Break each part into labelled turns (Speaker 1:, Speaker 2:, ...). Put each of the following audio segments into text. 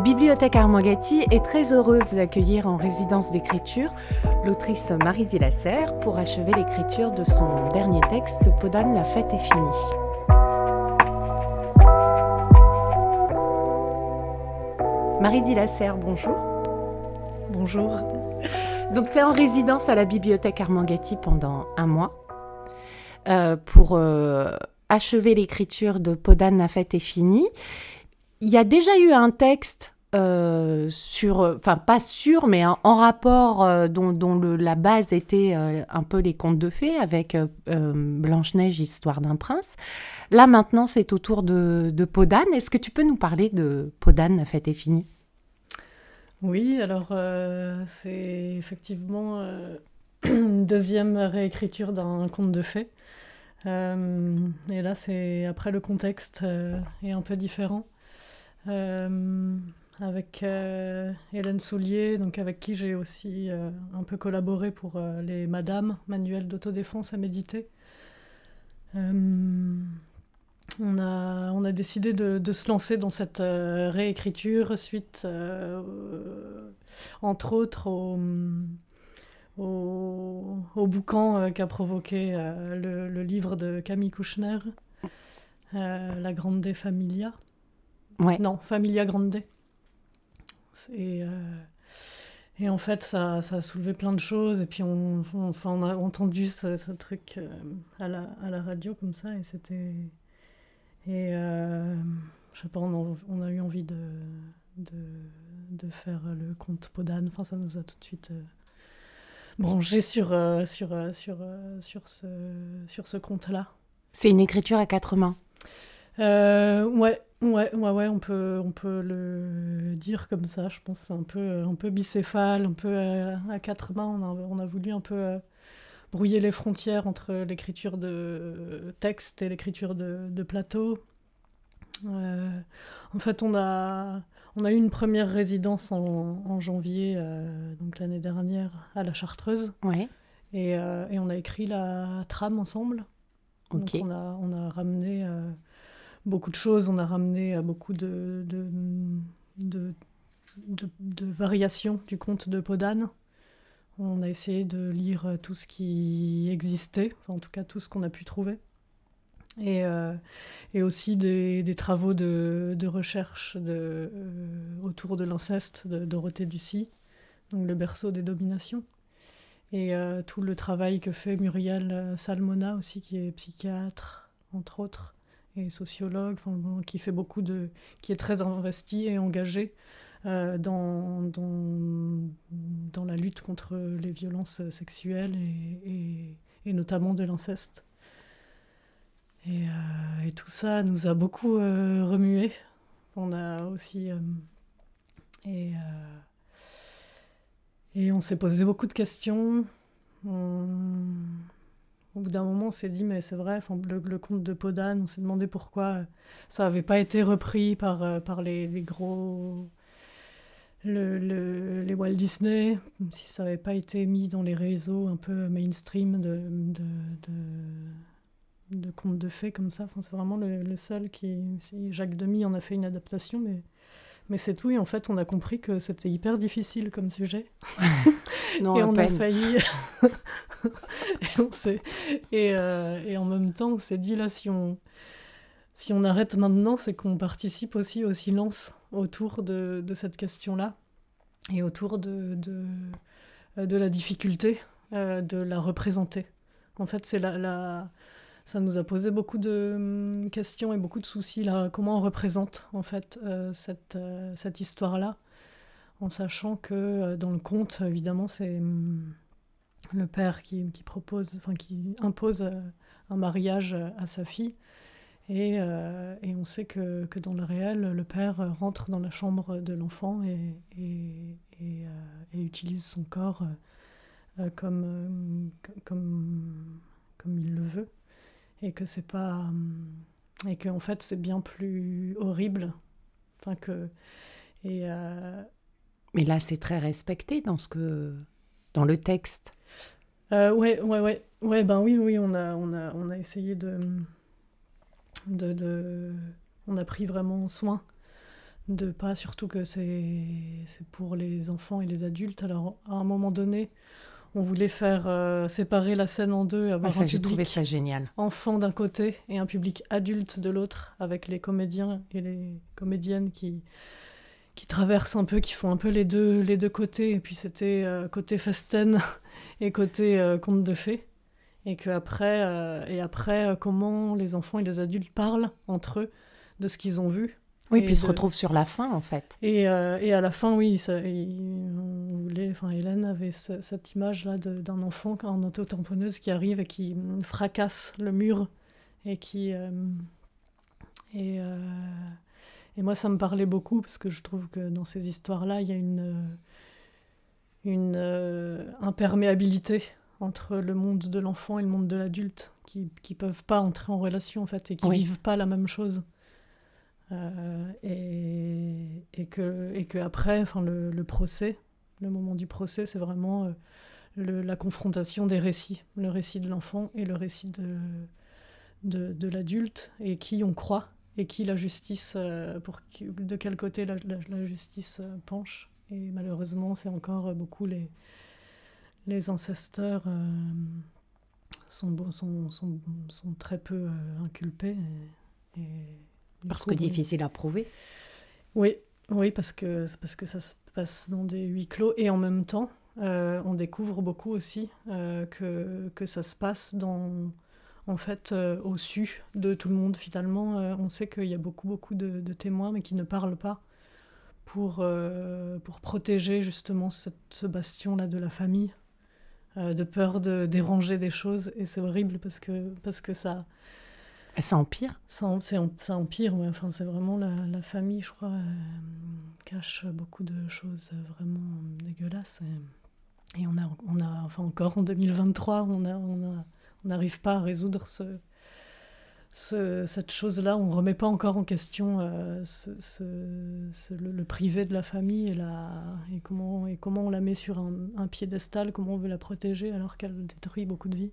Speaker 1: La bibliothèque Armangati est très heureuse d'accueillir en résidence d'écriture l'autrice Marie Dilasser pour achever l'écriture de son dernier texte Podane, la fête est finie. Marie Dilasser, bonjour.
Speaker 2: Bonjour.
Speaker 1: Donc tu es en résidence à la bibliothèque Armangati pendant un mois euh, pour euh, achever l'écriture de Podane, la fête est finie. Il y a déjà eu un texte euh, sur, enfin pas sûr, mais en rapport euh, dont, la base était euh, un peu les contes de fées avec Blanche-Neige, Histoire d'un prince. Là maintenant, c'est au tour de, de Podane. Est-ce que tu peux nous parler de Podane, la fête est finie?
Speaker 2: Oui, alors c'est effectivement une deuxième réécriture d'un conte de fées. et là, c'est après le contexte est un peu différent. Euh, avec euh, Hélène Soulier, donc avec qui j'ai aussi euh, un peu collaboré pour les Madames, manuels d'autodéfense à méditer. on, a, on a décidé de, de se lancer dans cette réécriture suite, entre autres, au, au, boucan qu'a provoqué le, le, livre de Camille Kouchner, La Grande Familia. Non, Familia Grande. Et, euh, et en fait, ça, ça, a soulevé plein de choses. Et puis, on, on, on a entendu ce, truc euh, à, la, à, la, radio comme ça. Et c'était. Et euh, je sais pas, on a, on a eu envie de, de, de, faire le conte Podane. Enfin, ça nous a tout de suite branché sur, sur, sur, sur ce, sur ce conte-là.
Speaker 1: C'est une écriture à quatre mains.
Speaker 2: ouais, Ouais, ouais, ouais, on peut, on peut le dire comme ça. Je pense c'est un peu, un peu bicéphale, un peu euh, à, quatre mains. On a, on a, voulu un peu euh, brouiller les frontières entre l'écriture de texte et l'écriture de, de, plateau. Euh, en fait, on a, on a eu une première résidence en, en janvier, donc l'année dernière, à la Chartreuse.
Speaker 1: Ouais.
Speaker 2: Et, et, on a écrit la trame ensemble.
Speaker 1: Ok.
Speaker 2: Donc on a, on a ramené beaucoup de choses. On a ramené à beaucoup de, de, de, variations du conte de Podane. On a essayé de lire tout ce qui existait, en tout cas tout ce qu'on a pu trouver. Et, euh, et aussi des, des, travaux de, recherche euh, autour de l'inceste de Dorothée Ducy, donc le berceau des dominations. Et euh, tout le travail que fait Muriel Salmona aussi, qui est psychiatre, entre autres, et sociologue, qui fait beaucoup de, qui est très investi et engagé euh, dans, dans, dans, la lutte contre les violences sexuelles et, et, notamment de l'inceste. Et, euh, et, tout ça nous a beaucoup euh, remué. On a aussi et, et on s'est posé beaucoup de questions. On, au bout d'un moment, on s'est dit, mais c'est vrai, le, le, conte de Podane, on s'est demandé pourquoi euh, ça n'avait pas été repris par, euh, par les, les gros. Le, le, les Walt Disney, si ça n'avait pas été mis dans les réseaux un peu mainstream de, de, de, de contes de fées comme ça. Enfin, c'est vraiment le, seul qui. Jacques Demy en a fait une adaptation, mais mais c'est tout, et en fait, on a compris que c'était hyper difficile comme sujet.
Speaker 1: non,
Speaker 2: et on
Speaker 1: a
Speaker 2: failli. et, on et, euh, et, en même temps, on s'est dit là, si on, si on arrête maintenant, c'est qu'on participe aussi au silence autour de, de cette question-là et autour de, de, de la difficulté euh, de la représenter. En fait, c'est la, la, ça nous a posé beaucoup de hum, questions et beaucoup de soucis là. Comment on représente en fait euh, cette, euh, cette histoire-là, en sachant que euh, dans le conte, évidemment, c'est hum, le père qui, qui, propose, enfin qui impose un mariage à sa fille. Et, et on sait que, que, dans le réel, le père rentre dans la chambre de l'enfant et, et, et, utilise son corps comme, comme, comme il le veut et que c'est pas euh, et que en fait c'est bien plus horrible. Enfin que et euh,
Speaker 1: mais là c'est très respecté dans ce que dans le texte.
Speaker 2: Euh, ouais ouais ouais. Ouais ben oui oui on a on a on a essayé de de, de on a pris vraiment soin de pas, surtout que c'est pour les enfants et les adultes. Alors, à un moment donné, on voulait faire euh, séparer la scène en deux, avoir
Speaker 1: ça,
Speaker 2: un public
Speaker 1: ça génial.
Speaker 2: enfant d'un côté et un public adulte de l'autre, avec les comédiens et les comédiennes qui, qui traversent un peu, qui font un peu les deux, les deux côtés. Et puis c'était euh, côté festen et côté euh, conte de fées. Et que après, et après comment les enfants et les adultes parlent entre eux de ce qu'ils ont vu
Speaker 1: oui, puis ils se retrouvent sur la fin, en fait.
Speaker 2: Et, euh, et à la fin, oui, ça, enfin, Hélène avait cette image-là d'un enfant en auto-tamponneuse qui arrive et qui fracasse le mur et qui... Euh, et, euh, et moi, ça me parlait beaucoup parce que je trouve que dans ces histoires-là, il y a une, une imperméabilité entre le monde de l'enfant et le monde de l'adulte qui ne peuvent pas entrer en relation, en fait, et qui ne vivent pas la même chose. Euh, et, et, que, et que après, enfin, le, le, procès, le moment du procès, c'est vraiment euh, le, la confrontation des récits, le récit de l'enfant et le récit de, de, de l'adulte, et qui on croit, et qui la justice, euh, pour de quel côté la, la, justice penche. Et malheureusement, c'est encore beaucoup les, les ancesteurs sont, sont, sont, sont, très peu inculpés. et
Speaker 1: parce que difficile à prouver.
Speaker 2: Oui, oui, parce que, parce que ça se passe dans des huis clos et en même temps, euh, on découvre beaucoup aussi euh, que, que ça se passe dans, en fait, euh, au su de tout le monde finalement. on sait qu'il y a beaucoup, beaucoup de, témoins, mais qui ne parlent pas pour, pour protéger justement ce bastion-là de la famille, de peur de déranger des choses. Et c'est horrible parce que, parce que ça,
Speaker 1: ça empire?
Speaker 2: Ça, empire, ouais. enfin, c'est vraiment la, famille, je crois, euh, cache beaucoup de choses vraiment dégueulasses. Et, et, on, a, on a, enfin encore en 2023, on n'arrive on a, on pas à résoudre ce, ce, cette chose-là. On ne remet pas encore en question euh, le, privé de la famille et, la, et, comment, et comment on la met sur un, un piédestal, comment on veut la protéger alors qu'elle détruit beaucoup de vies.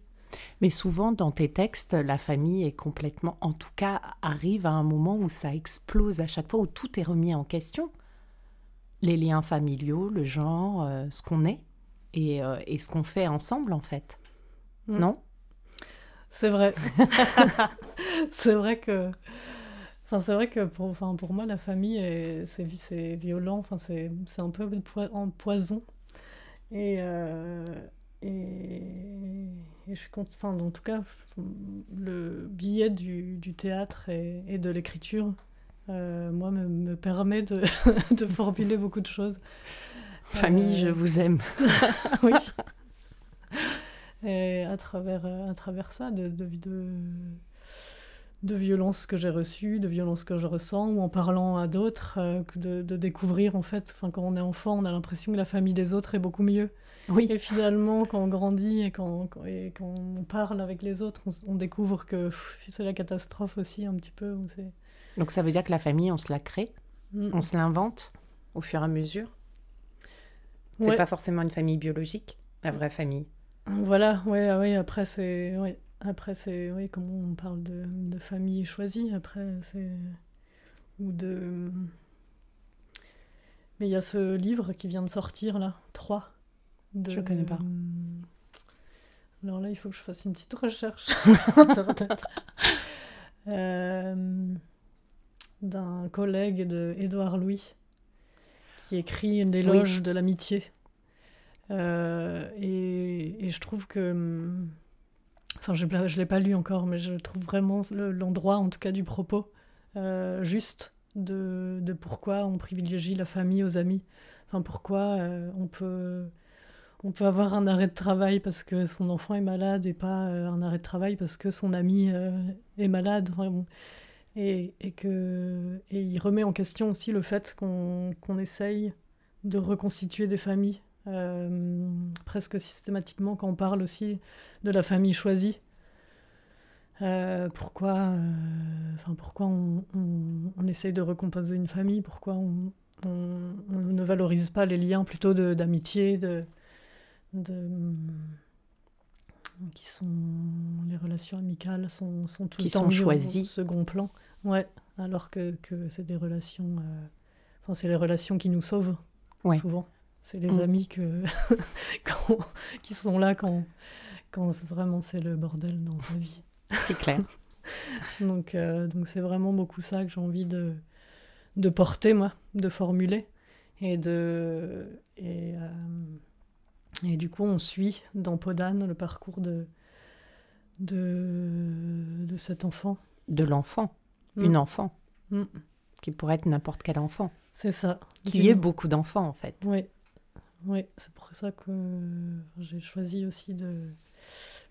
Speaker 1: Mais souvent, dans tes textes, la famille est complètement, en tout cas, arrive à un moment où ça explose à chaque fois, où tout est remis en question. Les liens familiaux, le genre, euh, ce qu'on est et, euh, et ce qu'on fait ensemble, en fait. Mm. Non?
Speaker 2: C'est vrai. c'est vrai que... Enfin, c'est vrai que pour, enfin, pour moi, la famille, c'est violent, enfin, c'est un peu en poison. Et, euh, et, je suis enfin, en tout cas, le billet du, du théâtre et, et de l'écriture, euh, moi, me, me permet de, de, formuler beaucoup de choses.
Speaker 1: Famille, je euh, vous aime.
Speaker 2: oui. Et à travers, à travers ça, de, de, de, de violences que j'ai reçues, de violences que je ressens, ou en parlant à d'autres, euh, de, de, découvrir, en fait, quand on est enfant, on a l'impression que la famille des autres est beaucoup mieux.
Speaker 1: Oui.
Speaker 2: Et finalement, quand on grandit et quand, et quand on parle avec les autres, on, découvre que c'est la catastrophe aussi un petit peu.
Speaker 1: Donc ça veut dire que la famille, on se la crée, mm. on se l'invente au fur et à mesure? C'est pas forcément une famille biologique, la vraie famille?
Speaker 2: Voilà, ouais, ah ouais après c'est, ouais, après c'est, oui, comment on parle de, de famille choisie, après c'est ou de. Mais il y a ce livre qui vient de sortir là, 3
Speaker 1: je Je connais pas.
Speaker 2: Alors là, il faut que je fasse une petite recherche. euh, D'un collègue de Édouard Louis qui écrit une éloge de l'amitié. Euh, et, et, je trouve que. Enfin, je ne l'ai pas lu encore, mais je trouve vraiment l'endroit, en tout cas du propos, euh, juste de, de, pourquoi on privilégie la famille aux amis. Enfin, pourquoi on peut on peut avoir un arrêt de travail parce que son enfant est malade et pas euh, un arrêt de travail parce que son ami euh, est malade. Et, il remet en question aussi le fait qu'on essaye de reconstituer des familles euh, presque systématiquement quand on parle aussi de la famille choisie. pourquoi, pourquoi on, on, essaye de recomposer une famille? Pourquoi on, on, ne valorise pas les liens plutôt d'amitié, de, de qui sont les relations amicales sont, sont tout
Speaker 1: qui
Speaker 2: le temps
Speaker 1: sont choisies
Speaker 2: au second plan ouais alors que, que c'est des relations euh, enfin, c'est les relations qui nous sauvent,
Speaker 1: Ouais.
Speaker 2: souvent. C'est les
Speaker 1: Mm.
Speaker 2: amis que... quand- qui sont là quand, quand vraiment c'est le bordel dans sa vie.
Speaker 1: C'est clair.
Speaker 2: Donc, euh, donc c'est vraiment beaucoup ça que j'ai envie de, de porter, moi, de formuler. Et, de, et, euh, et du coup, on suit dans Podane le parcours de, de, de cet enfant.
Speaker 1: De l'enfant.
Speaker 2: Mm.
Speaker 1: Une enfant.
Speaker 2: Mm.
Speaker 1: Qui pourrait être n'importe quel enfant.
Speaker 2: C'est ça.
Speaker 1: Qu'il y ait beaucoup d'enfants, en fait.
Speaker 2: Oui, oui, c'est pour ça que j'ai choisi aussi de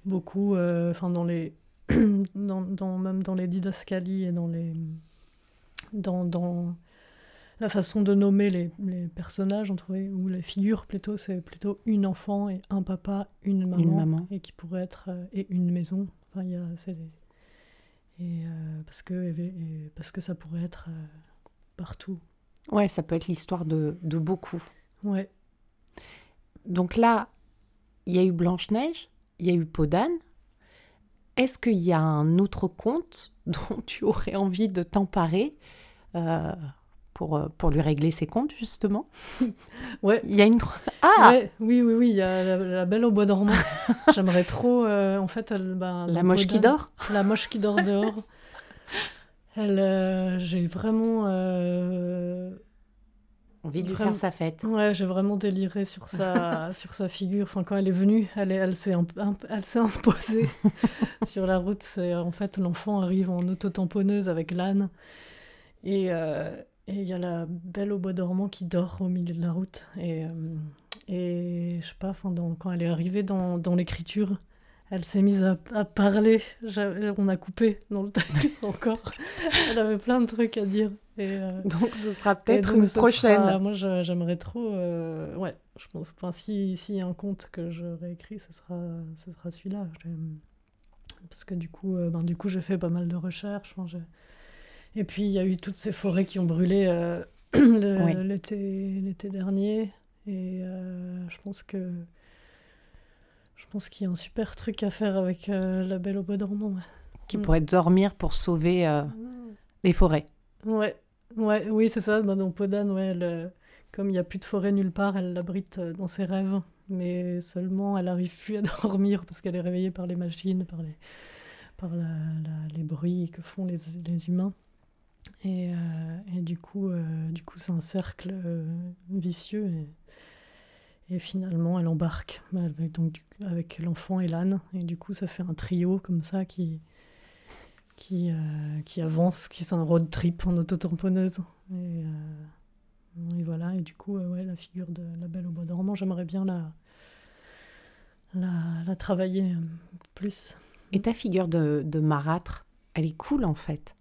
Speaker 2: beaucoup, euh, enfin dans les, dans, dans- même dans les didascalies et dans les, dans, dans la façon de nommer les, les personnages, on trouvait, ou les figures plutôt, c'est plutôt une enfant et un papa, une maman,
Speaker 1: maman.
Speaker 2: et qui pourrait être euh, et une maison. Enfin, il y a, c'est les- et euh, parce que et parce que ça pourrait être euh, partout.
Speaker 1: Ouais, ça peut être l'histoire de, de beaucoup.
Speaker 2: Ouais.
Speaker 1: Donc là, il y a eu Blanche-Neige, il y a eu Podane. Est-ce qu'il y a un autre conte dont tu aurais envie de t'emparer? Pour, euh, pour lui régler ses comptes, justement
Speaker 2: Ouais,
Speaker 1: Il y a une... Ah
Speaker 2: Ouais, oui, oui, oui, il y a la, la Belle au bois dormant. J'aimerais trop, euh, en fait, elle, ben,
Speaker 1: La moche qui dort
Speaker 2: La moche qui dort dehors. Elle, euh, j'ai vraiment, euh,
Speaker 1: Envie de lui
Speaker 2: Vraiment.
Speaker 1: faire sa fête.
Speaker 2: ouais, j'ai vraiment déliré sur sa, sur sa figure. Enfin, quand elle est venue, elle, est- elle s'est, imp- imposée sur la route. C'est en fait l'enfant arrive en auto-tamponneuse avec l'âne et euh, et il y a la Belle au bois dormant qui dort au milieu de la route et euh, et je sais pas, enfin, dans- quand elle est arrivée dans, dans l'écriture, elle s'est mise à, à parler. On a coupé dans le texte encore. Elle avait plein de trucs à dire. Et, euh,
Speaker 1: Donc ce sera peut-être une prochaine.
Speaker 2: sera- moi, j'aimerais trop. euh, ouais, je pense. Enfin, si s'il y a un conte que je réécris, ce sera, ce sera celui-là. Parce que du coup, euh, ben, du coup, j'ai fait pas mal de recherches. enfin, Et puis, il y a eu toutes ces forêts qui ont brûlé euh,
Speaker 1: Oui.
Speaker 2: l'été, dernier. Et euh, je pense que. Je pense qu'il y a un super truc à faire avec euh, la Belle au bois dormant. ouais.
Speaker 1: Qui
Speaker 2: Mm.
Speaker 1: pourrait dormir pour sauver euh, les forêts.
Speaker 2: Ouais, ouais, oui, c'est ça. Bah, dans Podane, ouais, elle, comme il n'y a plus de forêt nulle part, elle l'abrite dans ses rêves. Mais seulement, elle n'arrive plus à dormir parce qu'elle est réveillée par les machines, par les, par la, la- les bruits que font les, les humains. Et, euh, et du coup, euh, du coup, c'est un cercle euh, vicieux. Et, finalement, elle embarque bah, avec, donc, avec l'enfant et l'âne. Et du coup, ça fait un trio comme ça qui, qui, qui avance, qui c'est un road trip en autotamponneuse. Et, et voilà, et du coup, ouais, la figure de la Belle au bois dormant, j'aimerais bien la, la, la travailler plus.
Speaker 1: Et ta figure de, de marâtre, elle est cool en fait.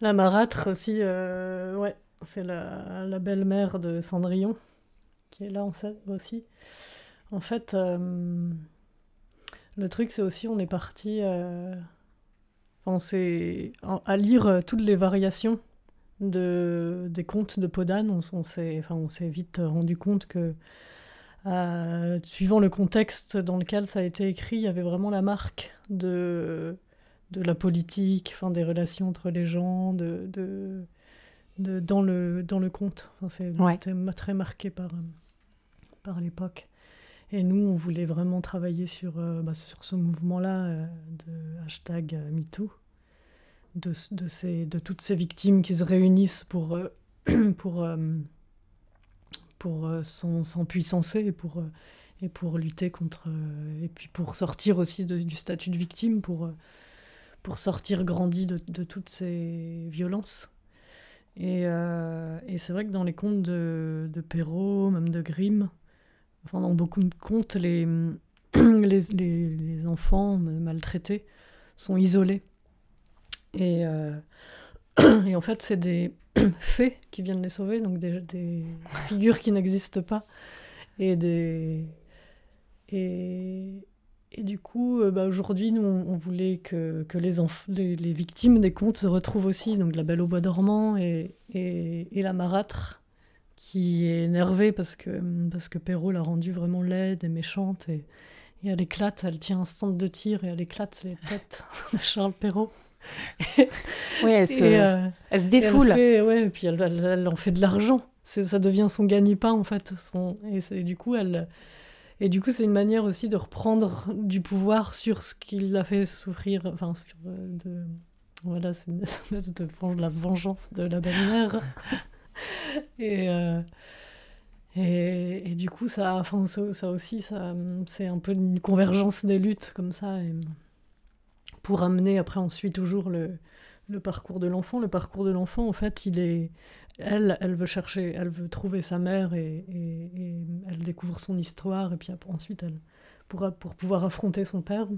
Speaker 2: La marâtre aussi, euh, ouais, c'est la, belle-mère de Cendrillon, qui est là aussi. En fait, euh, le truc, c'est aussi, on est parti euh, à lire toutes les variations de, des contes de Podane. On, s'est vite rendu compte que, suivant le contexte dans lequel ça a été écrit, il y avait vraiment la marque de de la politique, enfin, des relations entre les gens, de, de, de- dans, le, dans le conte. Enfin, c'est
Speaker 1: Ouais.
Speaker 2: très marqué par, euh, par l'époque. Et nous, on voulait vraiment travailler sur, euh, bah, sur ce mouvement-là euh, de hashtag MeToo, de, de, ces, de toutes ces victimes qui se réunissent pour, euh, pour, pour s'empuissancer et pour, et pour lutter contre... et puis pour sortir aussi de- du statut de victime, pour... pour sortir grandi de, de toutes ces violences. Et, euh, et c'est vrai que dans les contes de, de Perrault, même de Grimm, enfin dans beaucoup de contes, les, les, les, enfants maltraités sont isolés. Et, euh, et en fait, c'est des fées qui viennent les sauver, donc des, des figures qui n'existent pas. Et des. Et, et du coup, euh, bah, aujourd'hui, nous, on, on voulait que, que les, les, les victimes des contes se retrouvent aussi. Donc la Belle au bois dormant et, et, et la marâtre, qui est énervée parce que, parce que Perrault l'a rendue vraiment laide et méchante. Et, et elle éclate, elle tient un stand de tir et elle éclate les têtes de Charles Perrault.
Speaker 1: oui, elle se, euh, elle se défoule.
Speaker 2: Elle ouais, et puis elle, elle, en fait de l'argent. Ça devient son gagne-pain, en fait. Son, et, du coup, elle. Et du coup, c'est une manière aussi de reprendre du pouvoir sur ce qui l'a fait souffrir. Enfin, sur. Euh, de, voilà, c'est une espèce de la vengeance de la belle-mère. et, euh, et, et, du coup, ça, enfin, ça, ça aussi, ça, c'est un peu une convergence des luttes comme ça. Et, pour amener après ensuite toujours le, le parcours de l'enfant. Le parcours de l'enfant, en fait, il est, elle, elle veut chercher, elle veut trouver sa mère et, et, elle découvre son histoire et puis ensuite elle pourra pour pouvoir affronter son père.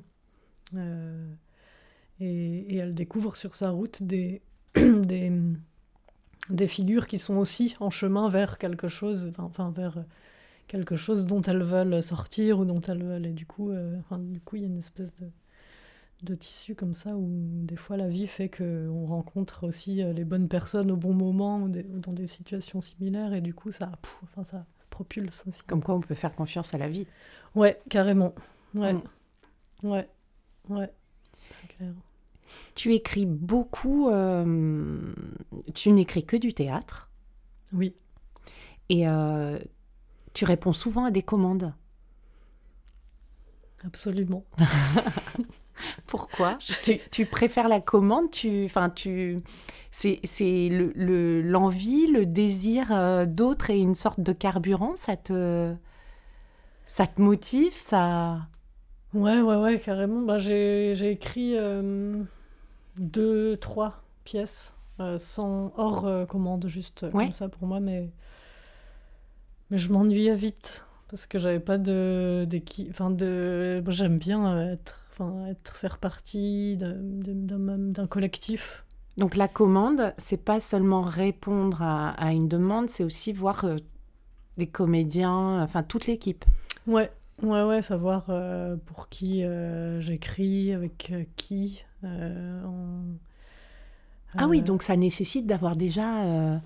Speaker 2: Euh, et, et, elle découvre sur sa route des, des, des figures qui sont aussi en chemin vers quelque chose, enfin vers quelque chose dont elles veulent sortir ou dont elles veulent. Et du coup, euh, enfin, du coup, il y a une espèce de de tissus comme ça où des fois la vie fait qu'on rencontre aussi euh, les bonnes personnes au bon moment ou, dans des situations similaires et du coup ça, enfin, ça propulse aussi.
Speaker 1: Comme quoi on peut faire confiance à la vie.
Speaker 2: Ouais, carrément. Ouais, mm. ouais, ouais, c'est clair.
Speaker 1: Tu écris beaucoup, euh, tu n'écris que du théâtre.
Speaker 2: Oui.
Speaker 1: Et euh, tu réponds souvent à des commandes.
Speaker 2: Absolument.
Speaker 1: Pourquoi tu, préfères la commande tu, tu, C'est l'envie, le, le, désir euh, d'autre et une sorte de carburant Ça te, ça te motive ça...
Speaker 2: Ouais, ouais, ouais, carrément. Bah, J'ai écrit euh, deux, trois pièces euh, sans, hors commande, juste comme ça pour moi, mais, mais je m'ennuyais vite parce que j'avais pas de enfin de j'aime bien être enfin être faire partie d'un collectif.
Speaker 1: Donc la commande c'est pas seulement répondre à, une demande c'est aussi voir euh, des comédiens enfin toute l'équipe.
Speaker 2: Ouais ouais ouais savoir euh, pour qui euh, j'écris avec qui
Speaker 1: ah oui donc ça nécessite d'avoir déjà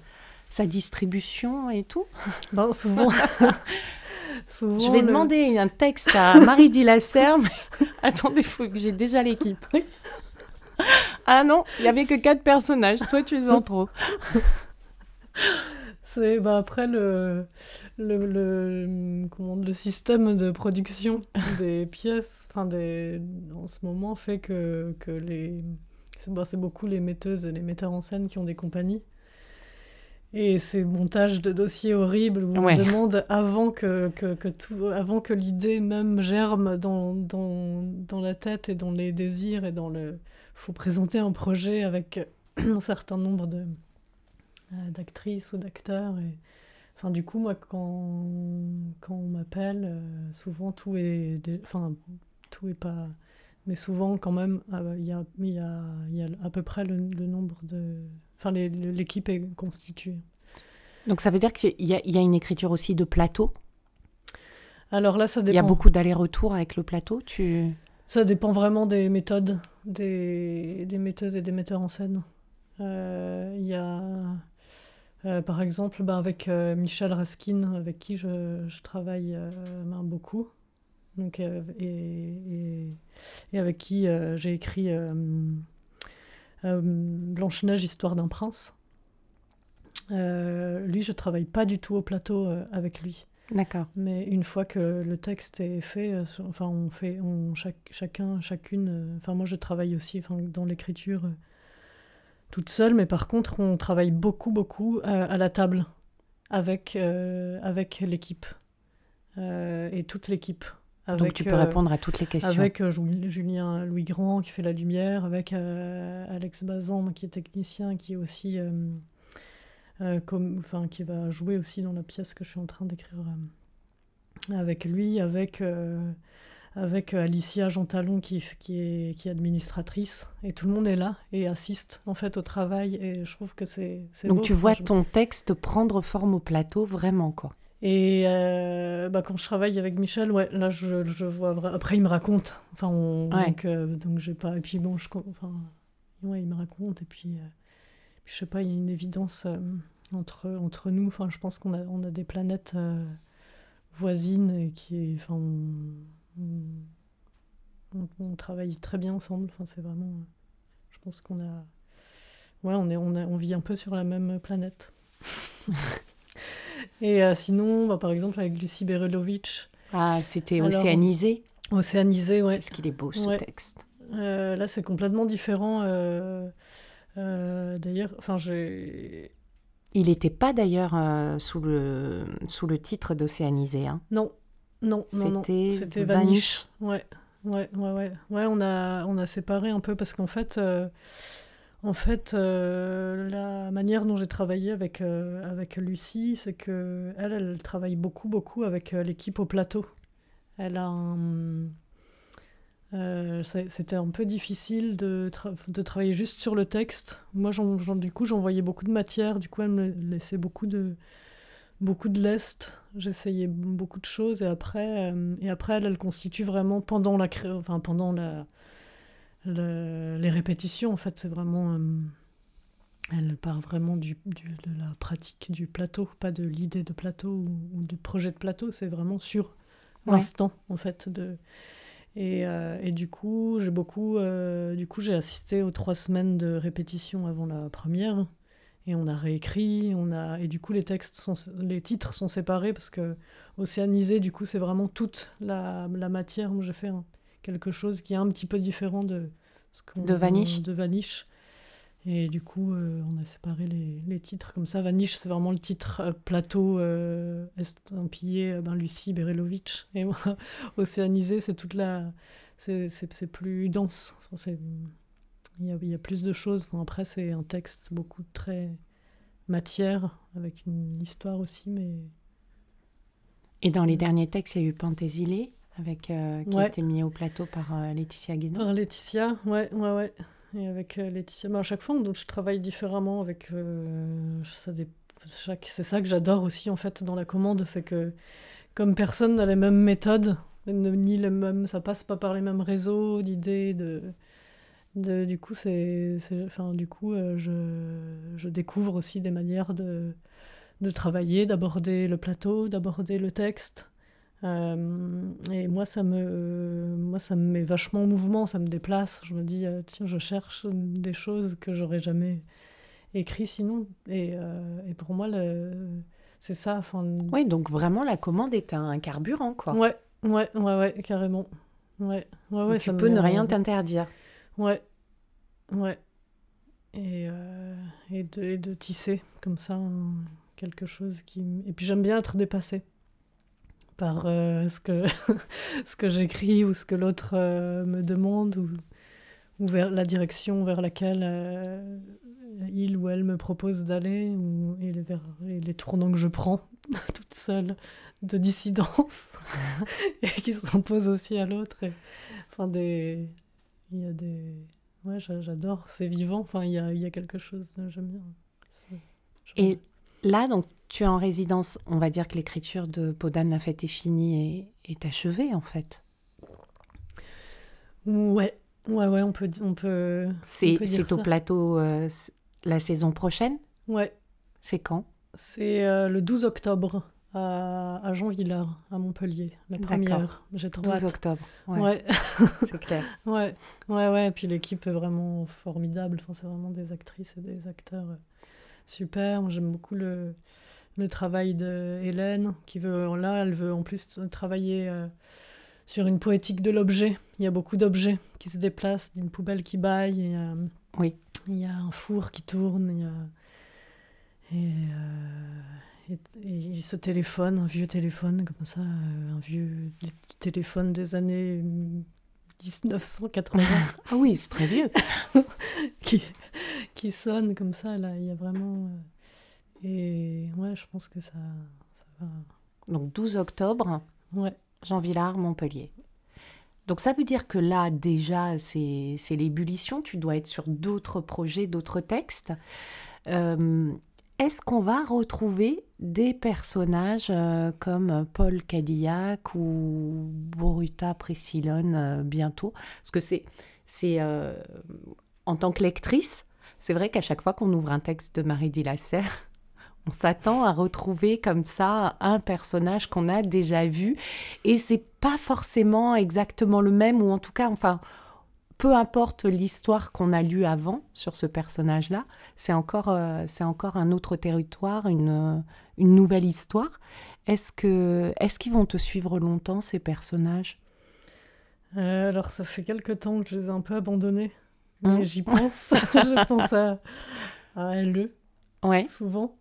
Speaker 1: sa distribution et tout.
Speaker 2: Ben, souvent
Speaker 1: je vais demander un texte à Marie Dilasserme. Attendez, il faut que j'ai déjà l'équipe. ah non, il n'y avait que quatre personnages. Toi, tu es en trop.
Speaker 2: C'est bah, après le, le, le, comment, le système de production des pièces, enfin des, en ce moment fait que, que les c'est bah, beaucoup les metteuses et les metteurs en scène qui ont des compagnies et ces montages de dossiers horribles où on demande avant que, que, que tout, avant que l'idée même germe dans, dans, dans, la tête et dans les désirs et dans le faut présenter un projet avec un certain nombre de euh, d'actrices ou d'acteurs et enfin du coup moi quand quand on m'appelle euh, souvent tout est enfin tout est pas mais souvent quand même bah, il y, a, y, a, y a à peu près le, le nombre de Enfin, l'équipe est constituée.
Speaker 1: Donc ça veut dire qu'il y, y, a une écriture aussi de plateau?
Speaker 2: Alors là, ça dépend.
Speaker 1: Il y a beaucoup d'allers-retours avec le plateau? Tu...
Speaker 2: Ça dépend vraiment des méthodes, des, des metteuses et des metteurs en scène. Euh, il y a, euh, par exemple, ben avec euh, Michel Raskin, avec qui je, je travaille ben, beaucoup, donc, et, et, et, avec qui j'ai écrit Blanche-Neige, Histoire d'un prince. Euh, lui, je travaille pas du tout au plateau euh, avec lui.
Speaker 1: D'accord.
Speaker 2: Mais une fois que le texte est fait, enfin, on fait, on, chaque, chacun, chacune. Enfin, moi, je travaille aussi dans l'écriture toute seule, mais par contre, on travaille beaucoup, beaucoup à la table avec, avec l'équipe et toute l'équipe.
Speaker 1: Donc tu peux euh, répondre à toutes les questions.
Speaker 2: Avec euh, Julien Louis Grand qui fait la lumière, avec euh, Alex Bazan qui est technicien, qui est aussi comme, enfin, qui va jouer aussi dans la pièce que je suis en train d'écrire avec lui, avec avec Alicia Jean-Talon qui, qui, est, qui est administratrice. Et tout le monde est là et assiste en fait au travail. Et je trouve que c'est.
Speaker 1: Donc tu vois ton texte prendre forme au plateau vraiment quoi.
Speaker 2: Et euh, bah, quand je travaille avec Michel, ouais, là, je, je vois. Après, il me raconte. Enfin, donc, euh, donc j'ai pas. Et puis, bon, je, enfin, ouais, il me raconte. Et puis, euh, je sais pas, il y a une évidence entre, entre nous. Enfin, je pense qu'on a, on a des planètes voisines et qui. Enfin, on, on, travaille très bien ensemble. Enfin, c'est vraiment. pense qu'on a. Ouais, on, est, on, on vit un peu sur la même planète. Et euh, sinon, bah, par exemple, avec Lucie Berelovitch.
Speaker 1: Ah, c'était Océanisé
Speaker 2: Océanisé, ouais.
Speaker 1: Est-ce qu'il est beau ce texte
Speaker 2: euh, Là, c'est complètement différent. Euh, d'ailleurs, enfin, j'ai.
Speaker 1: Il n'était pas d'ailleurs sous, le, sous le titre d'Océanisé. Hein.
Speaker 2: Non, non, non. C'était Vanish. Ouais, ouais, ouais, ouais. Ouais, on a, on a séparé un peu parce qu'en fait. En fait, euh, la manière dont j'ai travaillé avec, euh, avec Lucie, c'est que elle, elle travaille beaucoup, beaucoup avec euh, l'équipe au plateau. Elle a C'était un peu difficile de, de, travailler juste sur le texte. Moi, du coup, j'envoyais beaucoup de matière. Du coup, elle me laissait beaucoup de, beaucoup de lest. J'essayais beaucoup de choses. Et après, et après elle, elle constitue vraiment pendant la, enfin, pendant la, les répétitions, en fait, c'est vraiment. Euh, elle part vraiment du, de la pratique du plateau, pas de l'idée de plateau ou, du projet de plateau, c'est vraiment sur l'instant, en fait. De... Et, euh, et du coup, j'ai beaucoup. Euh, du coup, j'ai assisté aux trois semaines de répétition avant la première. Et on a réécrit, on a et du coup les textes sont les titres sont séparés parce que océanisé du coup c'est vraiment toute la, la matière. Moi j'ai fait quelque chose qui est un petit peu différent de
Speaker 1: ce de Vanish.
Speaker 2: De Vanish. Et du coup, euh, on a séparé les, les, titres comme ça. Vanish, c'est vraiment le titre euh, plateau euh, estampillé ben, Lucie Berelovitch. Et moi, Océanisé, c'est toute la. C'est plus dense. Enfin, il y, a, y, a, plus de choses. Enfin, après, c'est un texte beaucoup très matière, avec une histoire aussi, mais.
Speaker 1: Et dans les derniers textes, il y a eu Panthésilée avec, euh, qui a été mis au plateau par euh, Laetitia Guénon.
Speaker 2: Par Laetitia, ouais, ouais, ouais. Et avec euh, Laetitia, mais à chaque fois, donc, je travaille différemment avec. ça chaque... C'est ça que j'adore aussi, en fait, dans la commande, c'est que comme personne n'a les mêmes méthodes, ni les mêmes, ça passe pas par les mêmes réseaux d'idées, de, de, du coup, c'est, enfin, du coup, je, je découvre aussi des manières de, de travailler, d'aborder le plateau, d'aborder le texte. Euh, et moi ça, me, moi, ça me met vachement en mouvement, ça me déplace. Je me dis, euh, tiens, je cherche des choses que j'aurais jamais écrit sinon. Et, euh, et pour moi, c'est ça.
Speaker 1: Oui, donc vraiment, la commande est un carburant, quoi.
Speaker 2: Ouais, ouais, ouais, ouais carrément. Ouais, ouais, ouais,
Speaker 1: tu peux ne rien t'interdire.
Speaker 2: Ouais, ouais. Et, et, de, et de tisser comme ça quelque chose qui... Et puis j'aime bien être dépassée par euh, ce que, ce que j'écris ou ce que l'autre euh, me demande ou, ou, vers la direction vers laquelle euh, il ou elle me propose d'aller ou et les, vers, les tournants que je prends toute seule de dissidence et qui s'imposent aussi à l'autre. Enfin, des... Il y a des... Ouais, j'adore, c'est vivant, enfin, il y a, y a quelque chose, j'aime bien.
Speaker 1: Et là, donc, tu es en résidence, on va dire que l'écriture de Podane la fête est finie et est achevée en fait.
Speaker 2: Ouais, ouais, ouais, on peut, on peut.
Speaker 1: C'est au plateau euh, la saison prochaine?
Speaker 2: Ouais.
Speaker 1: C'est quand?
Speaker 2: C'est euh, le 12 octobre à, à Jean Villard, à Montpellier, la première.
Speaker 1: J'ai 12 octobre.
Speaker 2: Ouais.
Speaker 1: c'est clair.
Speaker 2: Ouais, ouais, ouais. Et puis l'équipe est vraiment formidable. Enfin, c'est vraiment des actrices et des acteurs euh, super. J'aime beaucoup le le travail de Hélène, qui veut, là, elle veut en plus travailler euh, sur une poétique de l'objet. Il y a beaucoup d'objets qui se déplacent, une poubelle qui baille, il y a,
Speaker 1: oui.
Speaker 2: il y a un four qui tourne, il y a, et, euh, et, ce téléphone, un vieux téléphone comme ça, euh, un vieux téléphone des années 1980.
Speaker 1: ah oui, c'est très vieux.
Speaker 2: qui, qui sonne comme ça, là, il y a vraiment... Et ouais, je pense que ça, va.
Speaker 1: Donc 12 octobre,
Speaker 2: ouais.
Speaker 1: Jean Villard, Montpellier. Donc ça veut dire que là, déjà, c'est l'ébullition, tu dois être sur d'autres projets, d'autres textes. Euh, est-ce qu'on va retrouver des personnages euh, comme Paul Cadillac ou Boruta Priscillone euh, bientôt? Parce que c'est, c'est en tant que lectrice, c'est vrai qu'à chaque fois qu'on ouvre un texte de Marie Dilasser, on s'attend à retrouver comme ça un personnage qu'on a déjà vu. Et c'est pas forcément exactement le même ou en tout cas enfin peu importe l'histoire qu'on a lue avant sur ce personnage-là, c'est encore, euh, c'est encore un autre territoire, une, une nouvelle histoire. Est-ce que, est-ce qu'ils vont te suivre longtemps ces personnages?
Speaker 2: Euh, alors, ça fait quelque temps que je les ai un peu abandonnés. Mais
Speaker 1: Hum.
Speaker 2: j'y pense. je pense à, à LE,
Speaker 1: Ouais.
Speaker 2: souvent.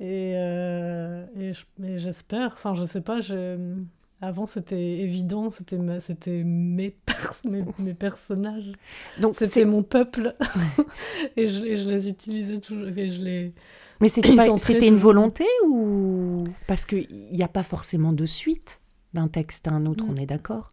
Speaker 2: Et, euh, et j'espère, enfin, je sais pas, je- avant c'était évident, c'était c'était mes, pers- mes, mes personnages.
Speaker 1: Donc
Speaker 2: C'était mon peuple. et, je, et je les utilisais toujours. Et je les...
Speaker 1: mais c'était, c'était une volonté ou parce qu'il n'y a pas forcément de suite d'un texte à un autre, on est d'accord?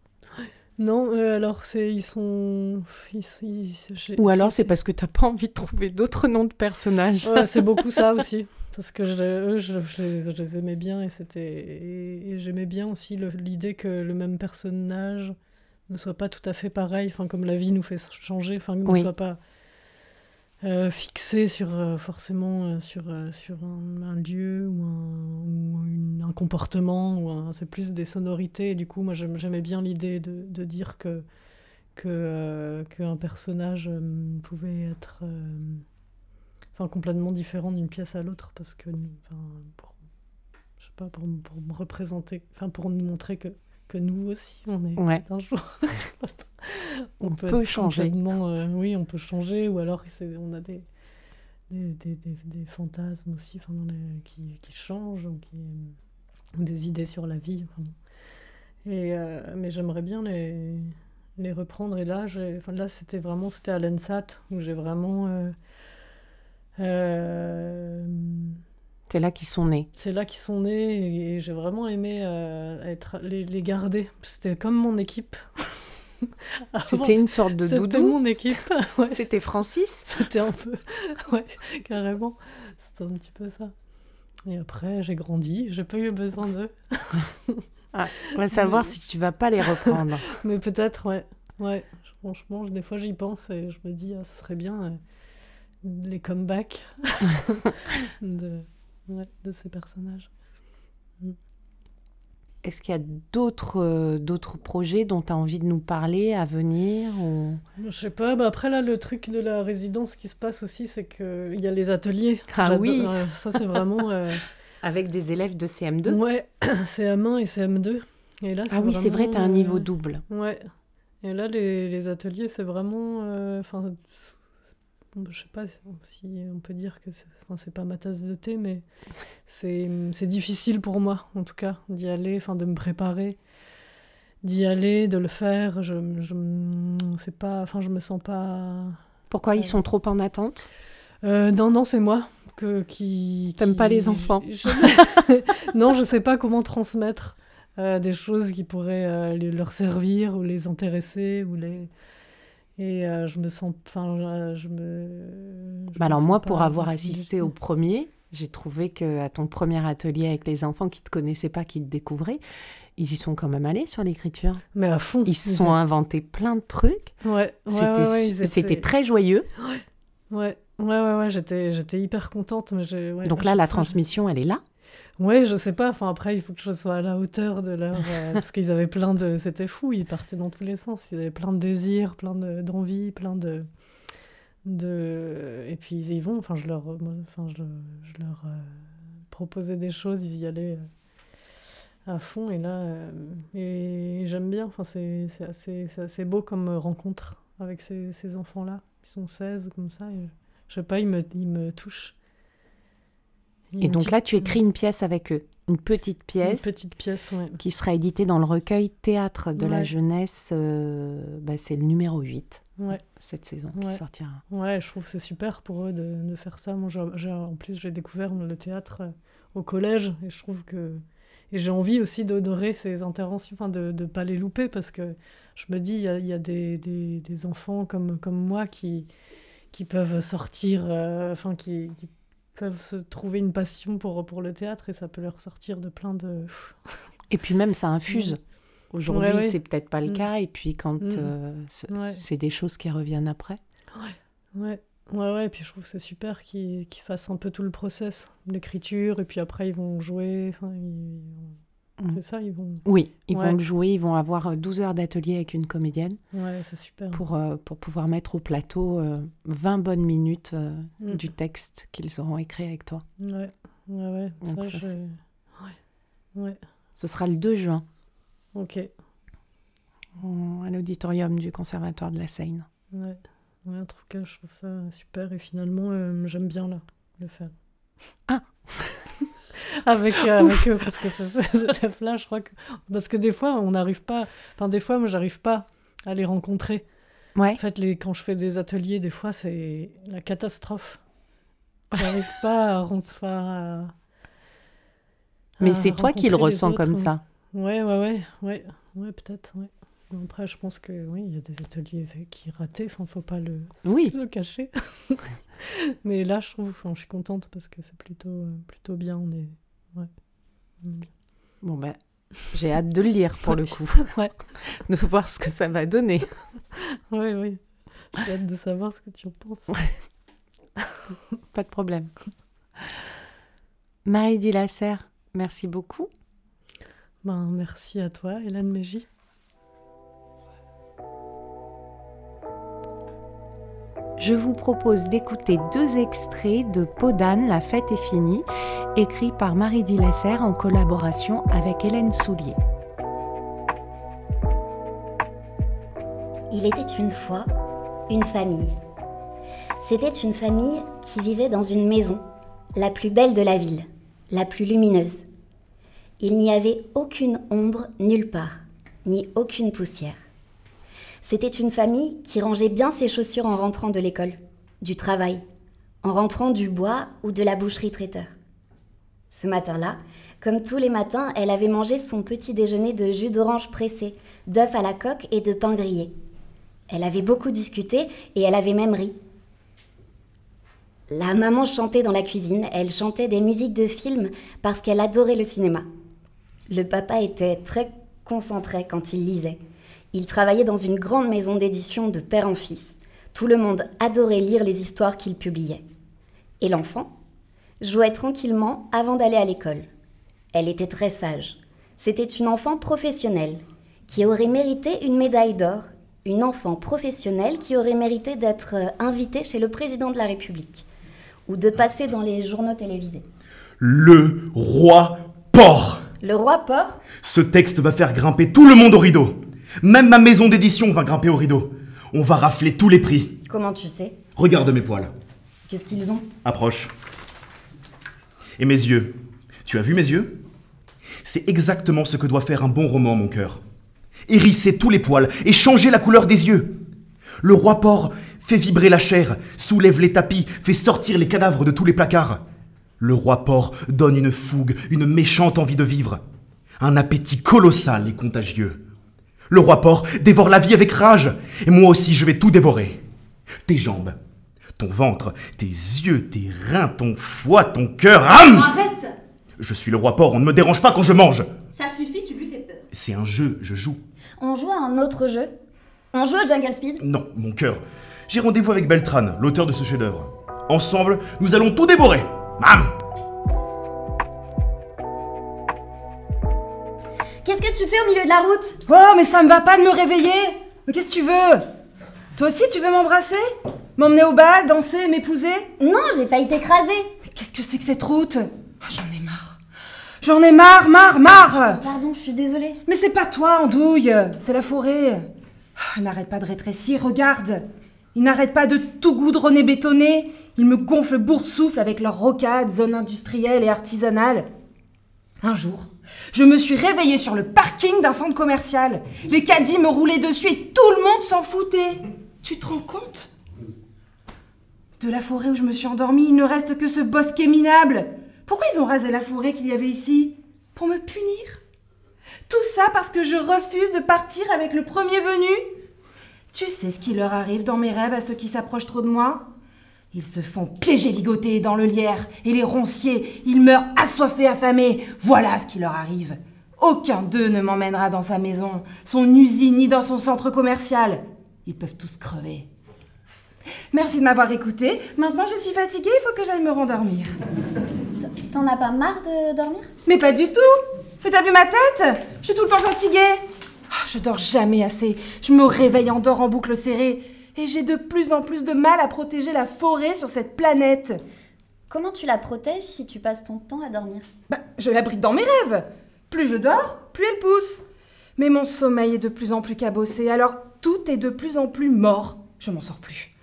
Speaker 2: Non, euh, alors c'est ils sont. ils- ils- j'ai-
Speaker 1: Ou alors c'est parce que t'as pas envie de trouver d'autres noms de personnages.
Speaker 2: Ouais, c'est beaucoup ça aussi. Parce que je, eux, je, je les, je les aimais bien et, c'était, et, et j'aimais bien aussi l'idée que le même personnage ne soit pas tout à fait pareil, enfin, comme la vie nous fait changer, enfin, ne
Speaker 1: Oui.
Speaker 2: soit pas euh, fixé sur, euh, forcément euh, sur, euh, sur un, un lieu ou, un, ou une- un comportement. Ou un- c'est plus des sonorités. Et du coup, moi, j'aimais bien l'idée de, de dire que, que, qu'un personnage pouvait être enfin, complètement différent d'une pièce à l'autre parce que enfin, pour, je sais pas pour, pour me représenter enfin pour nous montrer que, que nous aussi on est
Speaker 1: Ouais.
Speaker 2: un jour.
Speaker 1: On peut changer.
Speaker 2: euh, oui on peut changer ou alors on a des des, des, des, des fantasmes aussi enfin, les- qui, qui changent ou, qui, ou des idées sur la vie enfin, et euh, mais j'aimerais bien les les reprendre et là j'ai enfin là c'était vraiment c'était à l'ENSAT où j'ai vraiment euh, euh,
Speaker 1: C'est là qu'ils sont nés.
Speaker 2: c'est là qu'ils sont nés et j'ai vraiment aimé euh, être, les, les garder. C'était comme mon équipe.
Speaker 1: C'était une sorte de
Speaker 2: c'était
Speaker 1: doudou.
Speaker 2: mon équipe. Ouais,
Speaker 1: C'était Francis.
Speaker 2: c'était un peu. Ouais, carrément. C'était un petit peu ça. Et après, j'ai grandi, j'ai pas eu besoin d'eux.
Speaker 1: On va savoir si tu vas pas les reprendre.
Speaker 2: Mais peut-être, ouais. Ouais, franchement, des fois j'y pense et je me dis, ah, ça serait bien euh, les comebacks de, ouais, de ces personnages.
Speaker 1: Est-ce qu'il y a d'autres euh, projets dont tu as envie de nous parler à venir ou...
Speaker 2: Je sais pas, bah après là, le truc de la résidence qui se passe aussi, c'est qu'il y a les ateliers.
Speaker 1: Ah oui.
Speaker 2: euh, Ça, c'est vraiment. euh,
Speaker 1: Avec des élèves de CM2
Speaker 2: Ouais, CM1 et CM2. Et là,
Speaker 1: Ah oui, c'est vrai, tu as un niveau
Speaker 2: euh,
Speaker 1: double.
Speaker 2: Ouais. Et là, les, les ateliers, c'est vraiment. Enfin, je sais pas si on peut dire que c'est enfin, c'est pas ma tasse de thé, mais c'est c'est difficile pour moi, en tout cas, d'y aller, enfin, de me préparer, d'y aller, de le faire. Je, je, c'est pas, enfin, je me sens pas.
Speaker 1: Pourquoi ils sont trop en attente?
Speaker 2: Euh, non, non, c'est moi que, qui.
Speaker 1: T'aimes
Speaker 2: qui-
Speaker 1: pas les enfants
Speaker 2: je- Non, je sais pas comment transmettre euh, des choses qui pourraient euh, les- leur servir ou les intéresser ou les. Et euh, je me sens. Enfin, euh, je me. je
Speaker 1: Bah
Speaker 2: me
Speaker 1: alors moi, pour avoir assisté au premier, j'ai trouvé que à ton premier atelier avec les enfants qui te connaissaient pas, qui te découvraient, ils y sont quand même allés sur l'écriture.
Speaker 2: Mais à fond.
Speaker 1: Ils se sont inventés plein de trucs.
Speaker 2: Ouais,
Speaker 1: C'était
Speaker 2: ouais, ouais, ils
Speaker 1: su- c'était
Speaker 2: étaient-
Speaker 1: très joyeux.
Speaker 2: Ouais, ouais, ouais, ouais, j'étais, j'étais hyper contente. Mais
Speaker 1: Donc là, la transmission, elle est là.
Speaker 2: Ouais, je sais pas. Enfin, après, il faut que je sois à la hauteur de leur. euh, parce qu'ils avaient plein de. C'était fou, ils partaient dans tous les sens. Ils avaient plein de désirs, plein de- d'envies, plein de. de... Et puis ils y vont. Enfin, je leur, enfin, je, je leur euh, proposais des choses, ils y allaient euh, à fond. Et là, et j'aime bien. Enfin, c'est assez, assez beau comme rencontre avec ces, ces enfants-là. Ils sont 16 comme ça. Et, je sais pas, ils me, ils me touchent.
Speaker 1: Et donc là, tu écris une pièce avec eux. Une petite pièce
Speaker 2: une petite pièce, ouais.
Speaker 1: qui sera éditée dans le recueil Théâtre de la jeunesse. euh, bah, c'est le numéro 8
Speaker 2: Ouais,
Speaker 1: cette saison qui sortira.
Speaker 2: ouais, je trouve que c'est super pour eux de, de faire ça. Moi, en plus, j'ai découvert le théâtre euh, au collège et je trouve que. Et j'ai envie aussi d'honorer ces interventions, enfin de ne pas les louper parce que je me dis, il y a, il y a des, des, des enfants comme, comme moi qui, qui peuvent sortir, euh, enfin qui, qui peuvent se trouver une passion pour, pour le théâtre et ça peut leur sortir de plein de.
Speaker 1: Et puis même, ça infuse. Aujourd'hui,
Speaker 2: Ouais, ouais.
Speaker 1: c'est peut-être pas le
Speaker 2: Mm.
Speaker 1: cas. Et puis quand
Speaker 2: Mm.
Speaker 1: euh, c'est
Speaker 2: Ouais.
Speaker 1: des choses qui reviennent après.
Speaker 2: Ouais, ouais, ouais, et puis je trouve que c'est super qu'ils qu'ils fassent un peu tout le process, l'écriture, et puis après ils vont jouer, enfin, ils-. C'est ça, ils vont.
Speaker 1: Oui, ils vont le jouer, ils vont avoir 12 heures d'atelier avec une comédienne.
Speaker 2: Ouais, c'est super.
Speaker 1: Pour, pour pouvoir mettre au plateau 20 bonnes minutes mm. du texte qu'ils auront écrit avec toi.
Speaker 2: Ouais, ouais, ouais. ça,
Speaker 1: je... ouais. ouais. Ce sera le 2 juin.
Speaker 2: Ok.
Speaker 1: à l'auditorium du Conservatoire de la Seine.
Speaker 2: Ouais. ouais, en tout cas, je trouve ça super et finalement, euh, j'aime bien là, le faire.
Speaker 1: Ah
Speaker 2: avec, euh, avec eux, parce que ce, là je crois que. Parce que des fois, on n'arrive pas. Enfin, des fois, moi, j'arrive pas à les rencontrer.
Speaker 1: Ouais.
Speaker 2: En fait, les... quand je fais des ateliers, des fois, c'est la catastrophe. J'arrive pas à, à,
Speaker 1: mais c'est toi qui le ressens comme ça.
Speaker 2: Ouais, ouais, ouais, ouais, ouais peut-être, ouais. Après, je pense que oui, il y a des ateliers qui rataient, enfin, faut pas le,
Speaker 1: oui.
Speaker 2: le cacher. Mais là, je trouve, enfin, je suis contente parce que c'est plutôt, euh, plutôt bien. On est, ouais,
Speaker 1: Bon ben, j'ai hâte de le lire pour le coup,
Speaker 2: ouais.
Speaker 1: de voir ce que ça va donner.
Speaker 2: oui, oui. J'ai hâte de savoir ce que tu en penses.
Speaker 1: Pas de problème. Marie Dilasser, Merci beaucoup.
Speaker 2: Ben, merci à toi, Hélène Mégy.
Speaker 1: Je vous propose d'écouter deux extraits de Podane, La fête est finie, écrit par Marie Dillasser en collaboration avec Hélène Soulier.
Speaker 3: Il était une fois une famille. C'était une famille qui vivait dans une maison, la plus belle de la ville la plus lumineuse. Il n'y avait aucune ombre nulle part, ni aucune poussière. C'était une famille qui rangeait bien ses chaussures en rentrant de l'école, du travail, en rentrant du bois ou de la boucherie traiteur. Ce matin-là, comme tous les matins, elle avait mangé son petit déjeuner de jus d'orange pressé, d'œufs à la coque et de pain grillé. Elle avait beaucoup discuté et elle avait même ri, la maman chantait dans la cuisine, elle chantait des musiques de films parce qu'elle adorait le cinéma. Le papa était très concentré quand il lisait. Il travaillait dans une grande maison d'édition de père en fils. Tout le monde adorait lire les histoires qu'il publiait. Et l'enfant jouait tranquillement avant d'aller à l'école. Elle était très sage. C'était une enfant professionnelle qui aurait mérité une médaille d'or, une enfant professionnelle qui aurait mérité d'être invitée chez le président de la République ou de passer dans les journaux télévisés.
Speaker 4: Le roi porc.
Speaker 3: Le roi porc
Speaker 4: Ce texte va faire grimper tout le monde au rideau. Même ma maison d'édition va grimper au rideau. On va rafler tous les prix.
Speaker 3: Comment tu sais?
Speaker 4: Regarde mes poils.
Speaker 3: Qu'est-ce qu'ils ont?
Speaker 4: Approche. Et mes yeux. Tu as vu mes yeux? C'est exactement ce que doit faire un bon roman, mon cœur. Hérisser tous les poils et changer la couleur des yeux. Le roi porc fait vibrer la chair, soulève les tapis, fait sortir les cadavres de tous les placards. Le roi porc donne une fougue, une méchante envie de vivre. Un appétit colossal et contagieux. Le roi porc dévore la vie avec rage, et moi aussi je vais tout dévorer. Tes jambes, ton ventre, tes yeux, tes reins, ton foie, ton cœur.
Speaker 3: Arrête
Speaker 4: Je suis le roi porc, on ne me dérange pas quand je mange.
Speaker 3: Ça suffit, tu lui fais peur.
Speaker 4: C'est un jeu, je joue.
Speaker 3: On joue à un autre jeu? On joue au Jungle Speed?
Speaker 4: Non, mon cœur j'ai rendez-vous avec Beltran, l'auteur de ce chef-d'œuvre. Ensemble, nous allons tout dévorer. Mam
Speaker 3: Qu'est-ce que tu fais au milieu de la route?
Speaker 5: Oh, mais ça me va pas de me réveiller. Mais qu'est-ce que tu veux? Toi aussi, tu veux m'embrasser? M'emmener au bal, danser, m'épouser?
Speaker 3: Non, j'ai failli t'écraser.
Speaker 5: Mais qu'est-ce que c'est que cette route? Ah, J'en ai marre. J'en ai marre, marre, marre.
Speaker 3: Pardon, je suis désolée.
Speaker 5: Mais c'est pas toi, Andouille. C'est la forêt. Ah, N'arrête pas de rétrécir, regarde. Ils n'arrêtent pas de tout goudronner bétonner. Ils me gonflent bourre-souffle avec leurs rocades, zones industrielles et artisanales. Un jour, je me suis réveillée sur le parking d'un centre commercial. Les caddies me roulaient dessus et tout le monde s'en foutait. Tu te rends compte De la forêt où je me suis endormie, il ne reste que ce bosquet minable. Pourquoi ils ont rasé la forêt qu'il y avait ici? Pour me punir? Tout ça parce que je refuse de partir avec le premier venu? Tu sais ce qui leur arrive dans mes rêves à ceux qui s'approchent trop de moi? Ils se font piéger ligoter dans le lierre et les ronciers, ils meurent assoiffés, affamés. Voilà ce qui leur arrive. Aucun d'eux ne m'emmènera dans sa maison, son usine ni dans son centre commercial. Ils peuvent tous crever. Merci de m'avoir écouté. Maintenant je suis fatiguée, il faut que j'aille me rendormir.
Speaker 3: T'en as pas marre de dormir?
Speaker 5: Mais pas du tout Mais t'as vu ma tête? Je suis tout le temps fatiguée. Ah, je dors jamais assez. Je me réveille en dors en boucle serrée. Et j'ai de plus en plus de mal à protéger la forêt sur cette planète.
Speaker 3: Comment tu la protèges si tu passes ton temps à dormir?
Speaker 5: Bah, je l'abrite dans mes rêves. Plus je dors, plus elle pousse. Mais mon sommeil est de plus en plus cabossé, alors tout est de plus en plus mort. Je m'en sors plus.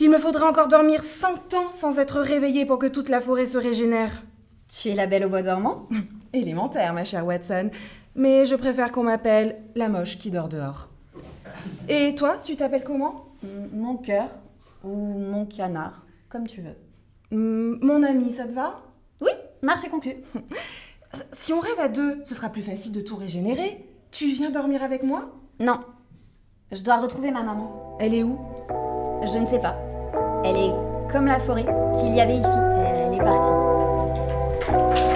Speaker 5: Il me faudrait encore dormir 100 ans sans être réveillée pour que toute la forêt se régénère.
Speaker 3: Tu es la belle au bois dormant?
Speaker 5: Élémentaire, ma chère Watson. Mais je préfère qu'on m'appelle la moche qui dort dehors. Et toi, tu t'appelles comment?
Speaker 3: Mm, Mon cœur ou mon canard, comme tu veux.
Speaker 5: Mon ami, ça te va?
Speaker 3: Oui, marché conclu.
Speaker 5: Si on rêve à deux, ce sera plus facile de tout régénérer. Tu viens dormir avec moi?
Speaker 3: Non, je dois retrouver ma maman.
Speaker 5: Elle est où?
Speaker 3: Je ne sais pas. Elle est comme la forêt qu'il y avait ici. Elle est partie.